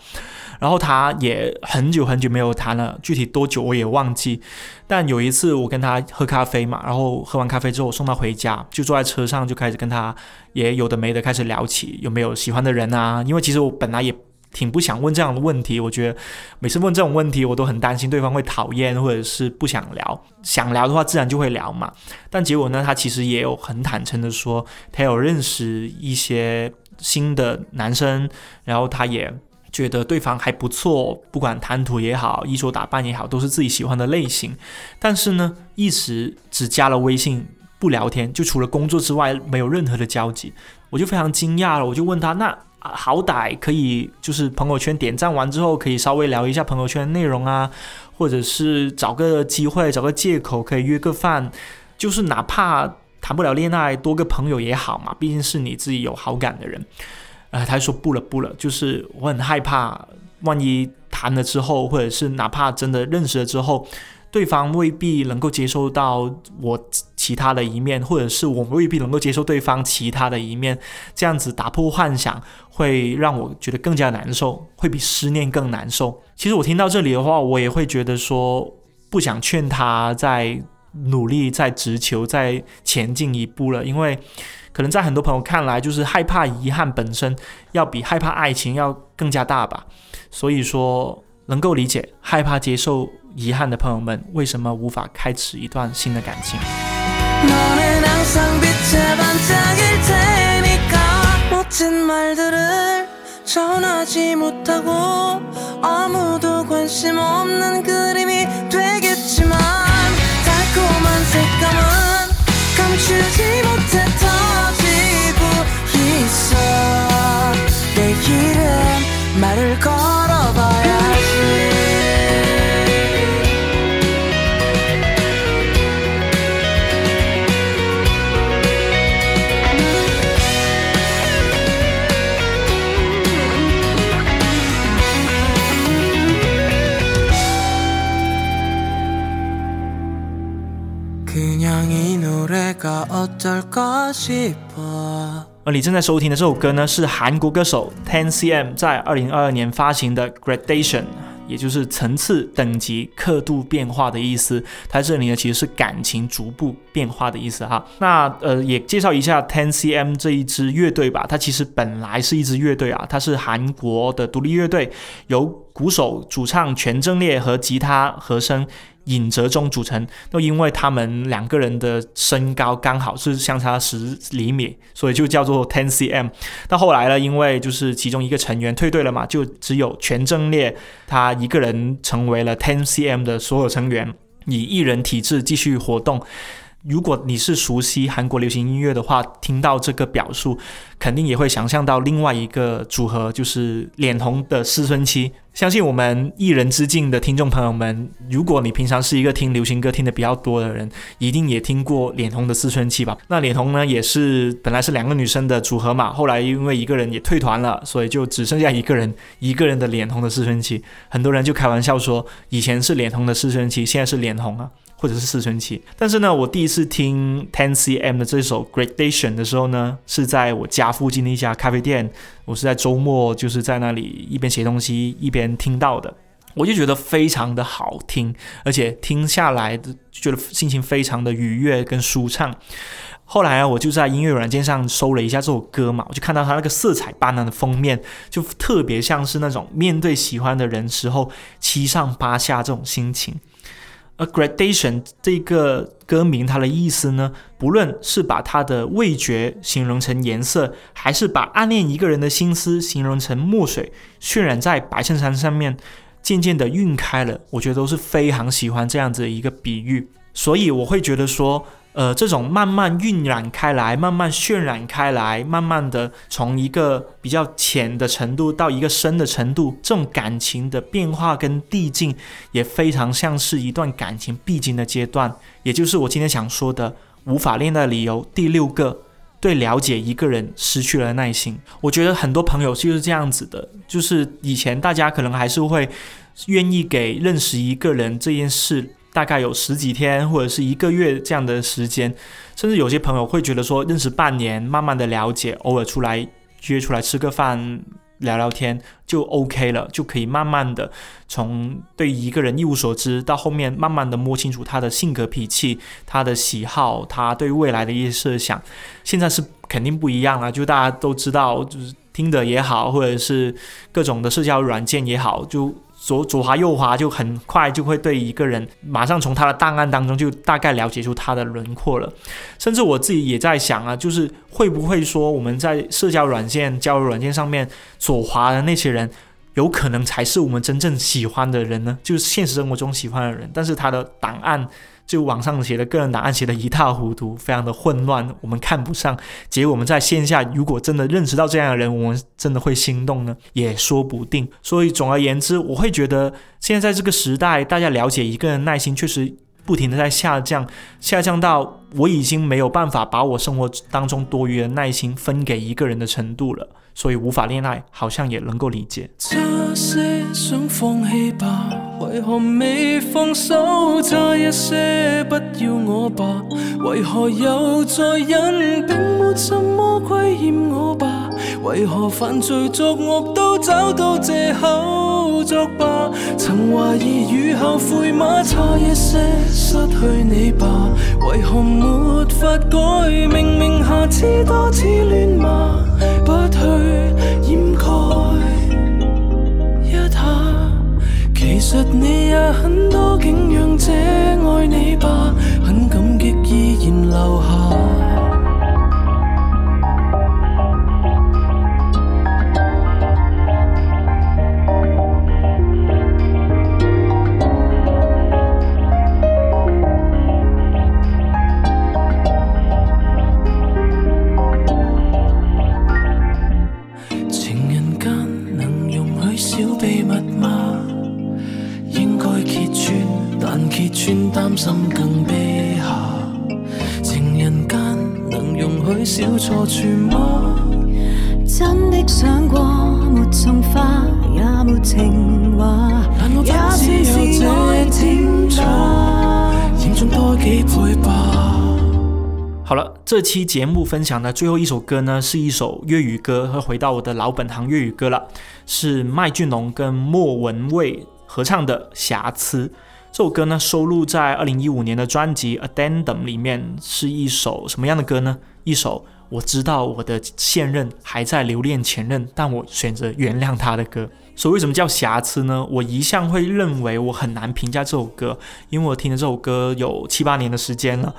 然后他也很久很久没有谈了，具体多久我也忘记。但有一次我跟他喝咖啡嘛，然后喝完咖啡之后送他回家，就坐在车上就开始跟他也有的没的开始聊起有没有喜欢的人啊？因为其实我本来也。挺不想问这样的问题，我觉得每次问这种问题，我都很担心对方会讨厌或者是不想聊。想聊的话，自然就会聊嘛。但结果呢，他其实也有很坦诚的说，他有认识一些新的男生，然后他也觉得对方还不错，不管谈吐也好，衣着打扮也好，都是自己喜欢的类型。但是呢，一时只加了微信不聊天，就除了工作之外没有任何的交集，我就非常惊讶了。我就问他那。啊，好歹可以，就是朋友圈点赞完之后，可以稍微聊一下朋友圈内容啊，或者是找个机会，找个借口可以约个饭，就是哪怕谈不了恋爱，多个朋友也好嘛，毕竟是你自己有好感的人。呃，他说不了不了，就是我很害怕，万一谈了之后，或者是哪怕真的认识了之后。对方未必能够接受到我其他的一面，或者是我未必能够接受对方其他的一面，这样子打破幻想会让我觉得更加难受，会比思念更难受。其实我听到这里的话，我也会觉得说不想劝他再努力、再直求、再前进一步了，因为可能在很多朋友看来，就是害怕遗憾本身要比害怕爱情要更加大吧。所以说，能够理解害怕接受。遗憾的朋友们，为什么无法开始一段新的感情？而你正在收听的这首歌呢，是韩国歌手 Ten CM 在二零二二年发行的《Gradation》，也就是层次、等级、刻度变化的意思。它这里呢，其实是感情逐步变化的意思哈。那呃，也介绍一下 Ten CM 这一支乐队吧。它其实本来是一支乐队啊，它是韩国的独立乐队，由鼓手、主唱全正烈和吉他和声。尹哲忠组成，都因为他们两个人的身高刚好是相差十厘米，所以就叫做 Ten cm。到后来呢，因为就是其中一个成员退队了嘛，就只有全正烈他一个人成为了 Ten cm 的所有成员，以一人体制继续活动。如果你是熟悉韩国流行音乐的话，听到这个表述，肯定也会想象到另外一个组合，就是脸红的思春期。相信我们一人之境的听众朋友们，如果你平常是一个听流行歌听的比较多的人，一定也听过脸红的思春期吧？那脸红呢，也是本来是两个女生的组合嘛，后来因为一个人也退团了，所以就只剩下一个人，一个人的脸红的思春期。很多人就开玩笑说，以前是脸红的思春期，现在是脸红啊。或者是四春期，但是呢，我第一次听 Ten cm 的这首 Gradation 的时候呢，是在我家附近的一家咖啡店，我是在周末就是在那里一边写东西一边听到的，我就觉得非常的好听，而且听下来就觉得心情非常的愉悦跟舒畅。后来啊，我就在音乐软件上搜了一下这首歌嘛，我就看到它那个色彩斑斓的封面，就特别像是那种面对喜欢的人时候七上八下这种心情。而 gradation 这个歌名它的意思呢，不论是把它的味觉形容成颜色，还是把暗恋一个人的心思形容成墨水渲染在白衬衫上面，渐渐的晕开了，我觉得都是非常喜欢这样子的一个比喻，所以我会觉得说。呃，这种慢慢晕染开来，慢慢渲染开来，慢慢的从一个比较浅的程度到一个深的程度，这种感情的变化跟递进，也非常像是一段感情必经的阶段。也就是我今天想说的无法恋爱的理由第六个，对了解一个人失去了耐心。我觉得很多朋友就是这样子的，就是以前大家可能还是会愿意给认识一个人这件事。大概有十几天或者是一个月这样的时间，甚至有些朋友会觉得说，认识半年，慢慢的了解，偶尔出来约出来吃个饭，聊聊天就 OK 了，就可以慢慢的从对一个人一无所知，到后面慢慢的摸清楚他的性格脾气、他的喜好、他对未来的一些设想。现在是肯定不一样了，就大家都知道，就是听的也好，或者是各种的社交软件也好，就。左左滑右滑就很快就会对一个人马上从他的档案当中就大概了解出他的轮廓了，甚至我自己也在想啊，就是会不会说我们在社交软件、交友软件上面左滑的那些人，有可能才是我们真正喜欢的人呢？就是现实生活中喜欢的人，但是他的档案。就网上写的个人档案写的一塌糊涂，非常的混乱，我们看不上。结果我们在线下如果真的认识到这样的人，我们真的会心动呢，也说不定。所以总而言之，我会觉得现在这个时代，大家了解一个人耐心确实不停的在下降，下降到我已经没有办法把我生活当中多余的耐心分给一个人的程度了。所以无法恋爱，好像也能够理解。为何未放手？差一些不要我吧，为何又再忍？并没什么亏欠我吧，为何犯罪作恶都找到借口作罢？曾怀疑与后悔吗？差一些失去你吧，为何没法改？明明下次多次乱麻，不去。其实你也很多景仰这爱你吧，很感激依然留下。心更卑下，情人间能容许小错处吗？真的想过没送花，也没情话，也算是爱情吧。严重多几倍吧。好了，这期节目分享的最后一首歌呢，是一首粤语歌，和回到我的老本行粤语歌了，是麦浚龙跟莫文蔚合唱的《瑕疵》。这首歌呢，收录在二零一五年的专辑《Addendum》里面，是一首什么样的歌呢？一首我知道我的现任还在留恋前任，但我选择原谅他的歌。所以为什么叫瑕疵呢？我一向会认为我很难评价这首歌，因为我听了这首歌有七八年的时间了，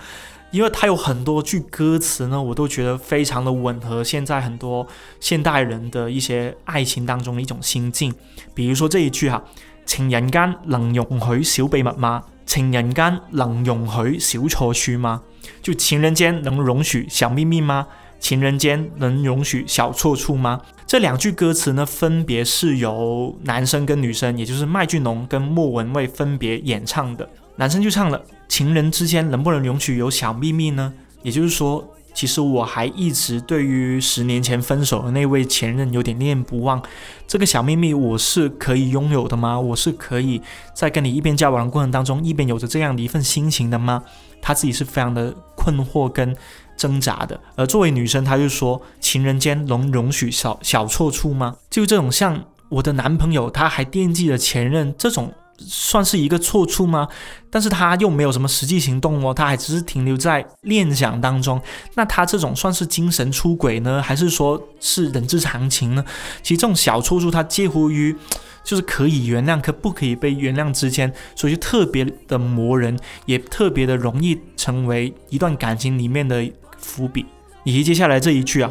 因为它有很多句歌词呢，我都觉得非常的吻合现在很多现代人的一些爱情当中的一种心境。比如说这一句哈。情人间能容许小秘密吗？情人间能容许小错处吗？就情人间能容许小秘密吗？情人间能容许小错处吗？这两句歌词呢，分别是由男生跟女生，也就是麦浚龙跟莫文蔚分别演唱的。男生就唱了：情人之间能不能容许有小秘密呢？也就是说。其实我还一直对于十年前分手的那位前任有点念念不忘，这个小秘密我是可以拥有的吗？我是可以在跟你一边交往的过程当中，一边有着这样的一份心情的吗？他自己是非常的困惑跟挣扎的。而作为女生，她就说：情人间能容许小小错处吗？就这种像我的男朋友，他还惦记着前任这种。算是一个错处吗？但是他又没有什么实际行动哦，他还只是停留在念想当中。那他这种算是精神出轨呢，还是说是人之常情呢？其实这种小错处，它介乎于就是可以原谅，可不可以被原谅之间，所以就特别的磨人，也特别的容易成为一段感情里面的伏笔。以及接下来这一句啊，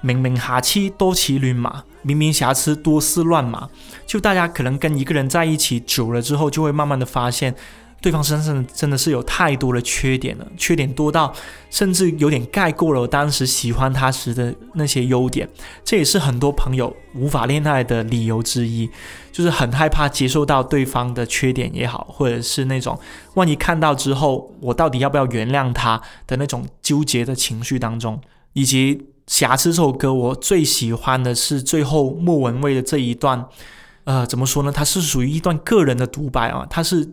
明明瑕疵多骑乱马，明明瑕疵多似乱麻，就大家可能跟一个人在一起久了之后，就会慢慢的发现。对方身上真的是有太多的缺点了，缺点多到甚至有点盖过了我当时喜欢他时的那些优点。这也是很多朋友无法恋爱的理由之一，就是很害怕接受到对方的缺点也好，或者是那种万一看到之后，我到底要不要原谅他的那种纠结的情绪当中。以及《瑕疵》这首歌，我最喜欢的是最后莫文蔚的这一段，呃，怎么说呢？它是属于一段个人的独白啊，它是。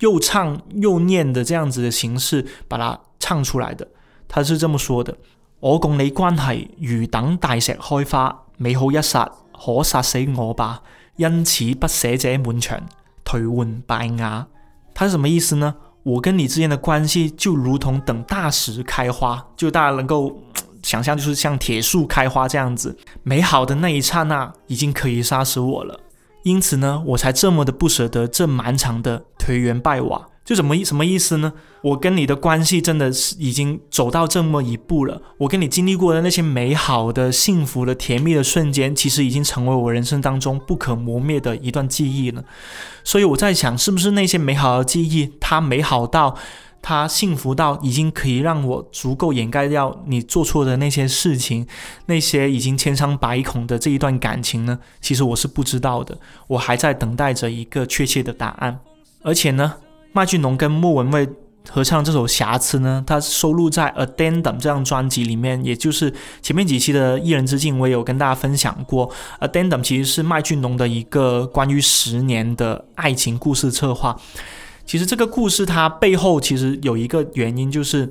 又唱又念的这样子的形式把它唱出来的，他是这么说的：我共你关系如等大石开花，美好一刹可杀死我吧，因此不舍者满场颓垣败瓦。他是什么意思呢？我跟你之间的关系就如同等大石开花，就大家能够想象，就是像铁树开花这样子，美好的那一刹那已经可以杀死我了。因此呢，我才这么的不舍得这满场的颓垣败瓦，就怎么什么意思呢？我跟你的关系真的是已经走到这么一步了，我跟你经历过的那些美好的、幸福的、甜蜜的瞬间，其实已经成为我人生当中不可磨灭的一段记忆了。所以我在想，是不是那些美好的记忆，它美好到？他幸福到已经可以让我足够掩盖掉你做错的那些事情，那些已经千疮百孔的这一段感情呢？其实我是不知道的，我还在等待着一个确切的答案。而且呢，麦浚龙跟莫文蔚合唱这首《瑕疵》呢，它收录在《Addendum》这张专辑里面，也就是前面几期的《一人之境》，我也有跟大家分享过，《Addendum》其实是麦浚龙的一个关于十年的爱情故事策划。其实这个故事它背后其实有一个原因，就是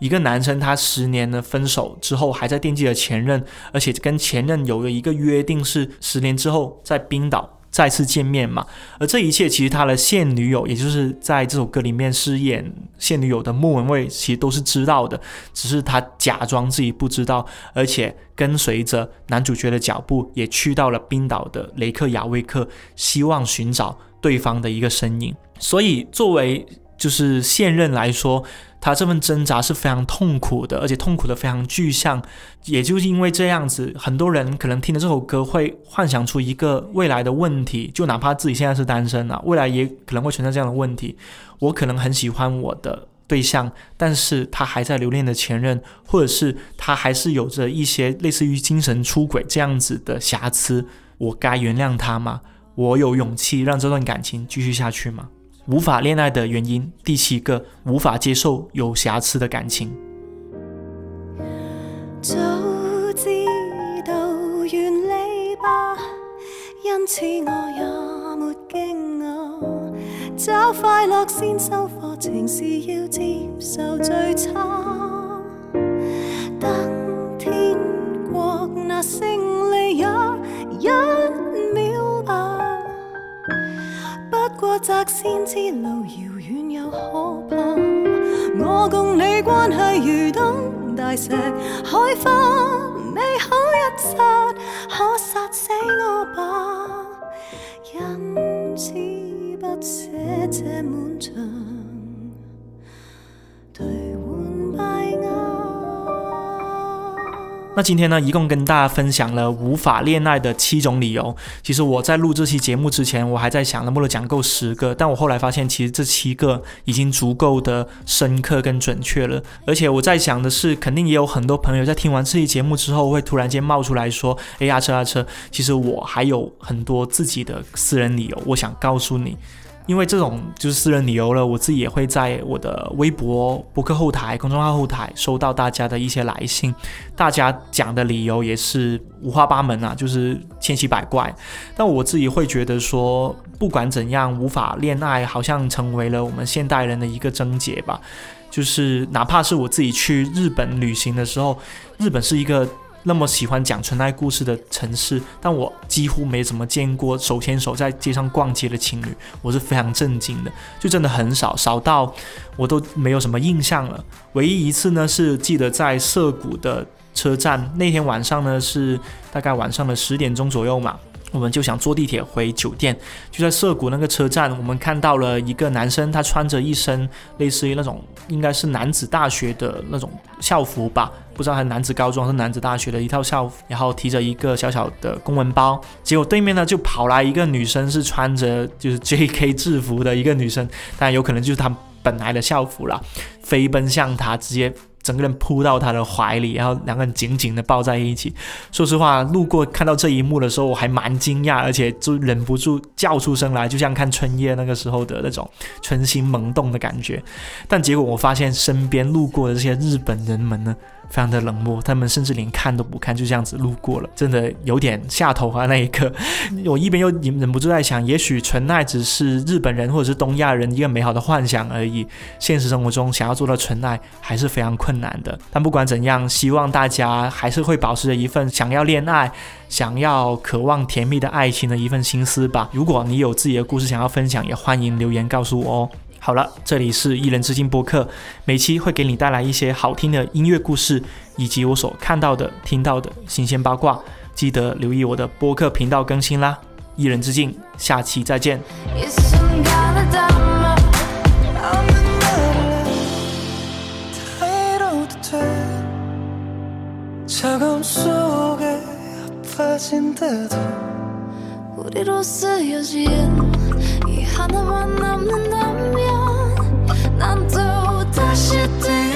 一个男生他十年的分手之后还在惦记着前任，而且跟前任有了一个约定，是十年之后在冰岛再次见面嘛。而这一切其实他的现女友，也就是在这首歌里面饰演现女友的莫文蔚，其实都是知道的，只是他假装自己不知道，而且跟随着男主角的脚步，也去到了冰岛的雷克雅未克，希望寻找对方的一个身影。所以，作为就是现任来说，他这份挣扎是非常痛苦的，而且痛苦的非常具象。也就是因为这样子，很多人可能听了这首歌，会幻想出一个未来的问题，就哪怕自己现在是单身啊，未来也可能会存在这样的问题。我可能很喜欢我的对象，但是他还在留恋的前任，或者是他还是有着一些类似于精神出轨这样子的瑕疵，我该原谅他吗？我有勇气让这段感情继续下去吗？无法恋爱的原因，第七个，无法接受有瑕疵的感情。早知道原离吧，因此我也没惊愕。找快乐先收课，情是要接受最差。等天国那胜利也一秒吧。过窄先知路遥远又可怕，我共你关系如等大石开花，美好一刹可杀死我吧，因此不舍这满场颓垣败瓦。那今天呢，一共跟大家分享了无法恋爱的七种理由。其实我在录这期节目之前，我还在想能不能讲够十个，但我后来发现，其实这七个已经足够的深刻跟准确了。而且我在想的是，肯定也有很多朋友在听完这期节目之后，会突然间冒出来说：“哎呀，车啊车，其实我还有很多自己的私人理由，我想告诉你。”因为这种就是私人理由了，我自己也会在我的微博、博客后台、公众号后台收到大家的一些来信，大家讲的理由也是五花八门啊，就是千奇百怪。但我自己会觉得说，不管怎样，无法恋爱好像成为了我们现代人的一个症结吧。就是哪怕是我自己去日本旅行的时候，日本是一个。那么喜欢讲纯爱故事的城市，但我几乎没怎么见过手牵手在街上逛街的情侣，我是非常震惊的，就真的很少，少到我都没有什么印象了。唯一一次呢，是记得在涩谷的车站，那天晚上呢是大概晚上的十点钟左右嘛，我们就想坐地铁回酒店。就在涩谷那个车站，我们看到了一个男生，他穿着一身类似于那种应该是男子大学的那种校服吧，不知道他是男子高中还是男子大学的一套校服，然后提着一个小小的公文包。结果对面呢就跑来一个女生，是穿着就是 <laughs> J.K. 制服的一个女生，当然有可能就是他本来的校服了，飞奔向他，直接。整个人扑到他的怀里，然后两个人紧紧的抱在一起。说实话，路过看到这一幕的时候，我还蛮惊讶，而且就忍不住叫出声来，就像看春夜那个时候的那种春心萌动的感觉。但结果我发现，身边路过的这些日本人们呢？非常的冷漠，他们甚至连看都不看，就这样子路过了，真的有点下头啊！那一刻，我一边又忍不住在想，也许纯爱只是日本人或者是东亚人一个美好的幻想而已。现实生活中，想要做到纯爱还是非常困难的。但不管怎样，希望大家还是会保持着一份想要恋爱、想要渴望甜蜜的爱情的一份心思吧。如果你有自己的故事想要分享，也欢迎留言告诉我哦。好了，这里是一人之境播客，每期会给你带来一些好听的音乐故事，以及我所看到的、听到的新鲜八卦。记得留意我的播客频道更新啦！一人之境，下期再见。 이 하나만 남는다면 난 또 다시 뛰어